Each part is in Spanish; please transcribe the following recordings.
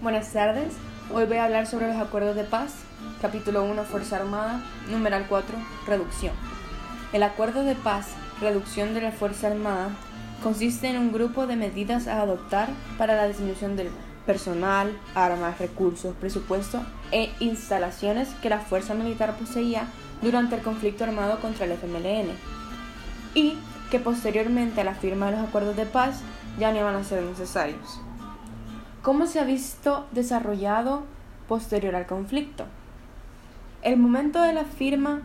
Buenas tardes. Hoy voy a hablar sobre los acuerdos de paz. Capítulo 1, Fuerza Armada. Numeral 4, Reducción. El acuerdo de paz, reducción de la Fuerza Armada, consiste en un grupo de medidas a adoptar para la disminución del personal, armas, recursos, presupuesto e instalaciones que la fuerza militar poseía durante el conflicto armado contra el FMLN y que posteriormente a la firma de los acuerdos de paz ya no iban a ser necesarios. ¿Cómo se ha visto desarrollado posterior al conflicto? El momento de la firma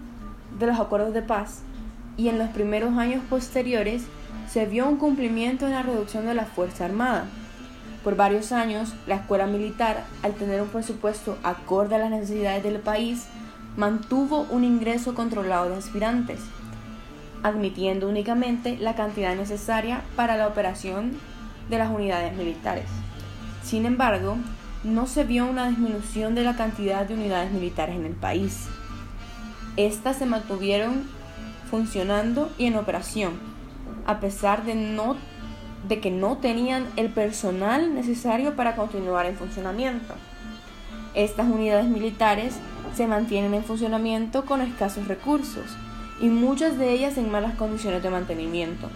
de los acuerdos de paz y en los primeros años posteriores se vio un cumplimiento en la reducción de la Fuerza Armada. Por varios años, la escuela militar, al tener un presupuesto acorde a las necesidades del país, mantuvo un ingreso controlado de aspirantes, admitiendo únicamente la cantidad necesaria para la operación de las unidades militares. Sin embargo, no se vio una disminución de la cantidad de unidades militares en el país. Estas se mantuvieron funcionando y en operación, a pesar de, no, de que no tenían el personal necesario para continuar en funcionamiento. Estas unidades militares se mantienen en funcionamiento con escasos recursos y muchas de ellas en malas condiciones de mantenimiento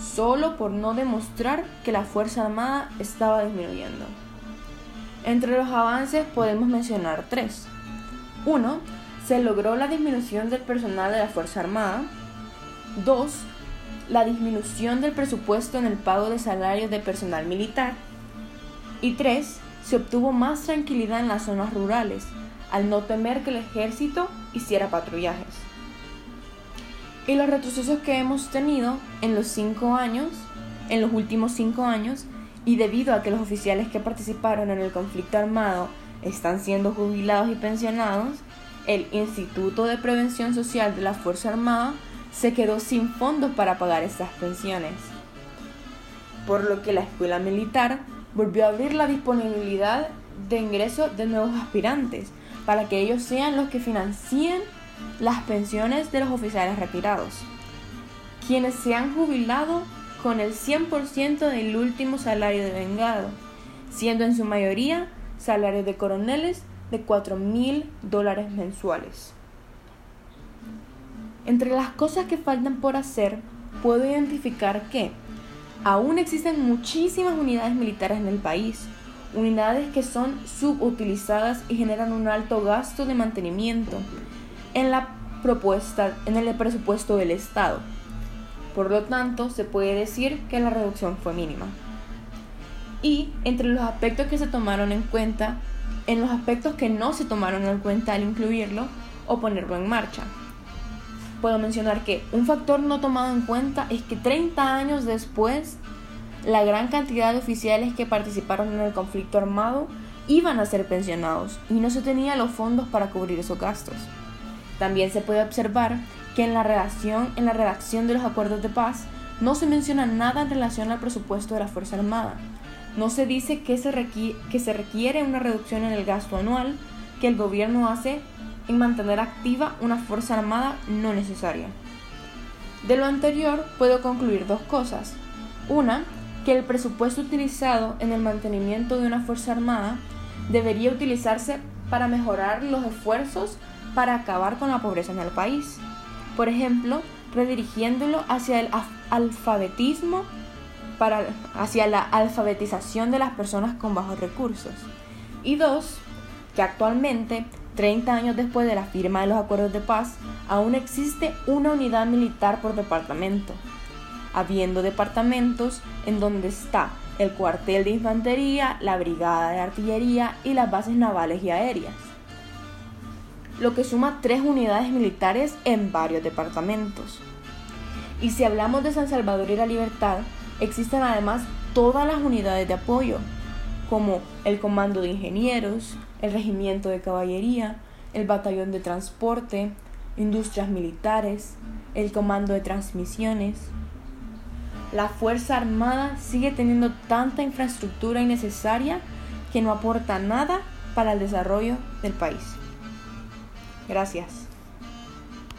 solo por no demostrar que la Fuerza Armada estaba disminuyendo. Entre los avances podemos mencionar tres. Uno, se logró la disminución del personal de la Fuerza Armada. Dos, la disminución del presupuesto en el pago de salarios de personal militar. Y tres, se obtuvo más tranquilidad en las zonas rurales, al no temer que el ejército hiciera patrullajes y los retrocesos que hemos tenido en los cinco años, en los últimos cinco años, y debido a que los oficiales que participaron en el conflicto armado están siendo jubilados y pensionados, el Instituto de Prevención Social de la Fuerza Armada se quedó sin fondos para pagar estas pensiones. Por lo que la escuela militar volvió a abrir la disponibilidad de ingreso de nuevos aspirantes para que ellos sean los que financien las pensiones de los oficiales retirados, quienes se han jubilado con el 100% del último salario de vengado, siendo en su mayoría salarios de coroneles de 4 mil dólares mensuales. Entre las cosas que faltan por hacer, puedo identificar que aún existen muchísimas unidades militares en el país, unidades que son subutilizadas y generan un alto gasto de mantenimiento, en la propuesta, en el presupuesto del Estado. Por lo tanto, se puede decir que la reducción fue mínima. Y entre los aspectos que se tomaron en cuenta, en los aspectos que no se tomaron en cuenta al incluirlo o ponerlo en marcha. Puedo mencionar que un factor no tomado en cuenta es que 30 años después, la gran cantidad de oficiales que participaron en el conflicto armado iban a ser pensionados y no se tenía los fondos para cubrir esos gastos. También se puede observar que en la redacción, en la redacción de los acuerdos de paz no se menciona nada en relación al presupuesto de la Fuerza Armada. No se dice que se, requiere, que se requiere una reducción en el gasto anual que el gobierno hace en mantener activa una Fuerza Armada no necesaria. De lo anterior puedo concluir dos cosas. Una, que el presupuesto utilizado en el mantenimiento de una Fuerza Armada debería utilizarse para mejorar los esfuerzos para acabar con la pobreza en el país. Por ejemplo, redirigiéndolo hacia el alfabetismo, para, hacia la alfabetización de las personas con bajos recursos. Y dos, que actualmente, 30 años después de la firma de los acuerdos de paz, aún existe una unidad militar por departamento, habiendo departamentos en donde está el cuartel de infantería, la brigada de artillería y las bases navales y aéreas lo que suma tres unidades militares en varios departamentos. Y si hablamos de San Salvador y la Libertad, existen además todas las unidades de apoyo, como el Comando de Ingenieros, el Regimiento de Caballería, el Batallón de Transporte, Industrias Militares, el Comando de Transmisiones. La Fuerza Armada sigue teniendo tanta infraestructura innecesaria que no aporta nada para el desarrollo del país. Gracias.